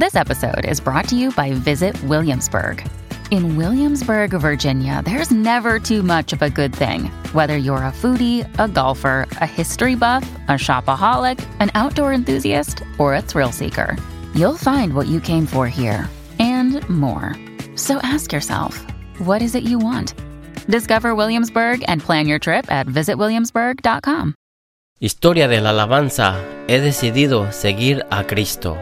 This episode is brought to you by Visit Williamsburg. In Williamsburg, Virginia, there's never too much of a good thing. Whether you're a foodie, a golfer, a history buff, a shopaholic, an outdoor enthusiast, or a thrill seeker, you'll find what you came for here and more. So ask yourself, what is it you want? Discover Williamsburg and plan your trip at visitwilliamsburg.com. Historia de la alabanza. He decidido seguir a Cristo.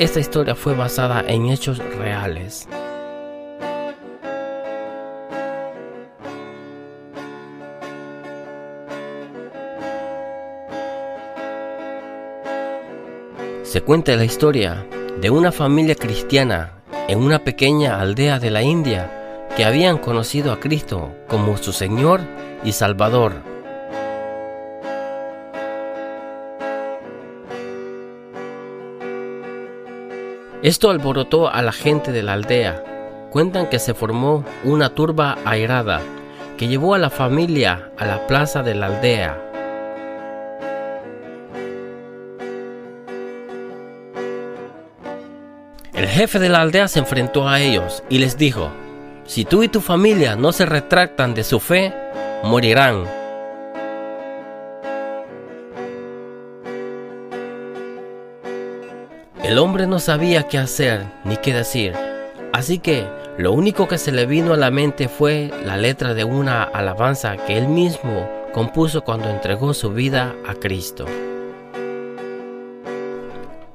Esta historia fue basada en hechos reales. Se cuenta la historia de una familia cristiana en una pequeña aldea de la India que habían conocido a Cristo como su Señor y Salvador. Esto alborotó a la gente de la aldea. Cuentan que se formó una turba airada que llevó a la familia a la plaza de la aldea. El jefe de la aldea se enfrentó a ellos y les dijo, si tú y tu familia no se retractan de su fe, morirán. El hombre no sabía qué hacer ni qué decir, así que lo único que se le vino a la mente fue la letra de una alabanza que él mismo compuso cuando entregó su vida a Cristo.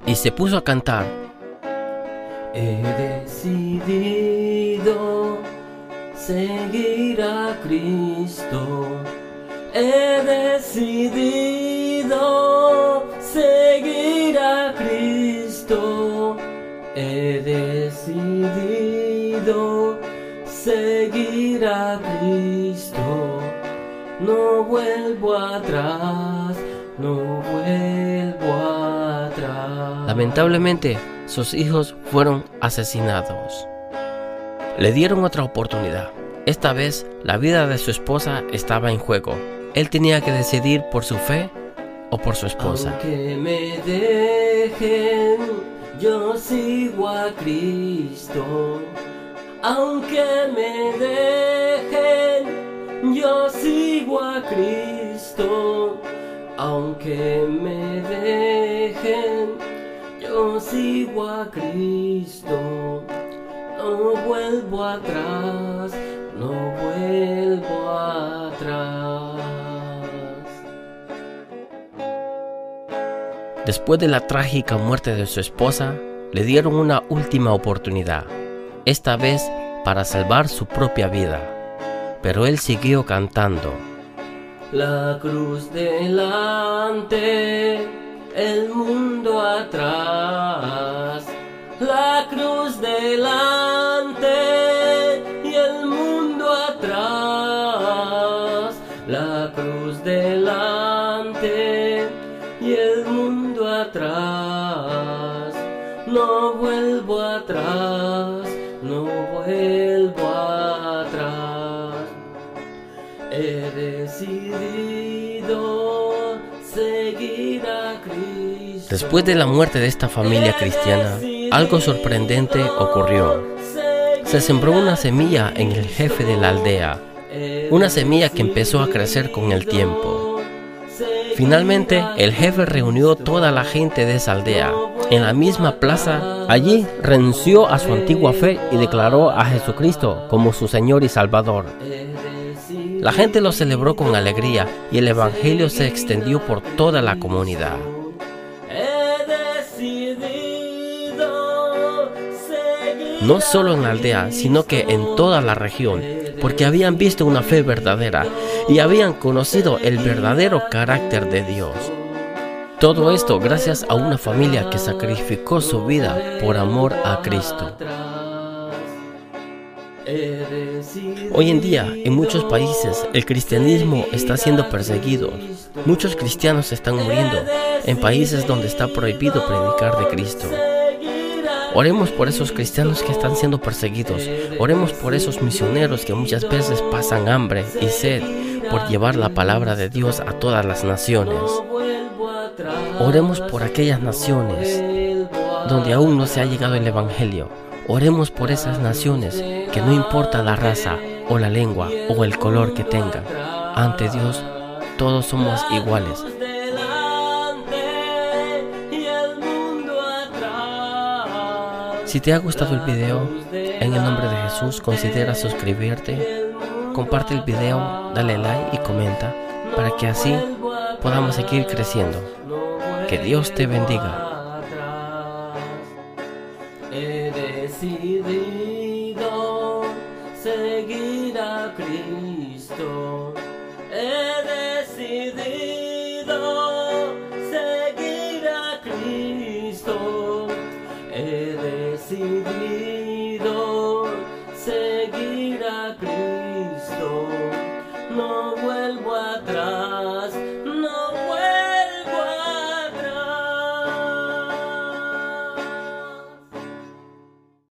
Y se puso a cantar. He decidido seguir a Cristo. He decidido decidido seguir a Cristo. No vuelvo atrás, no vuelvo atrás. Lamentablemente, sus hijos fueron asesinados. Le dieron otra oportunidad. Esta vez la vida de su esposa estaba en juego. Él tenía que decidir por su fe o por su esposa. Aunque me dejen, yo sigo a Cristo. Aunque me dejen, yo sigo a Cristo. Aunque me dejen, yo sigo a Cristo. No vuelvo atrás, no vuelvo Después de la trágica muerte de su esposa, le dieron una última oportunidad, esta vez para salvar su propia vida. Pero él siguió cantando. La cruz delante, el mundo atrás. La cruz delante y el mundo atrás. La cruz delante atrás. No vuelvo atrás, no vuelvo atrás. He decidido seguir a Cristo. Después de la muerte de esta familia cristiana, algo sorprendente ocurrió. Se sembró una semilla en el jefe de la aldea, una semilla que empezó a crecer con el tiempo. Finalmente, el jefe reunió toda la gente de esa aldea en la misma plaza. Allí renunció a su antigua fe y declaró a Jesucristo como su Señor y Salvador. La gente lo celebró con alegría y el Evangelio se extendió por toda la comunidad. No solo en la aldea, sino que en toda la región, porque habían visto una fe verdadera y habían conocido el verdadero carácter de Dios. Todo esto gracias a una familia que sacrificó su vida por amor a Cristo. Hoy en día, en muchos países, el cristianismo está siendo perseguido. Muchos cristianos están muriendo en países donde está prohibido predicar de Cristo. Oremos por esos cristianos que están siendo perseguidos. Oremos por esos misioneros que muchas veces pasan hambre y sed por llevar la palabra de Dios a todas las naciones. Oremos por aquellas naciones donde aún no se ha llegado el Evangelio. Oremos por esas naciones que no importa la raza o la lengua o el color que tengan. Ante Dios todos somos iguales. Si te ha gustado el video, en el nombre de Jesús considera suscribirte, comparte el video, dale like y comenta para que así podamos seguir creciendo. Que Dios te bendiga. He decidido seguir a Cristo. Não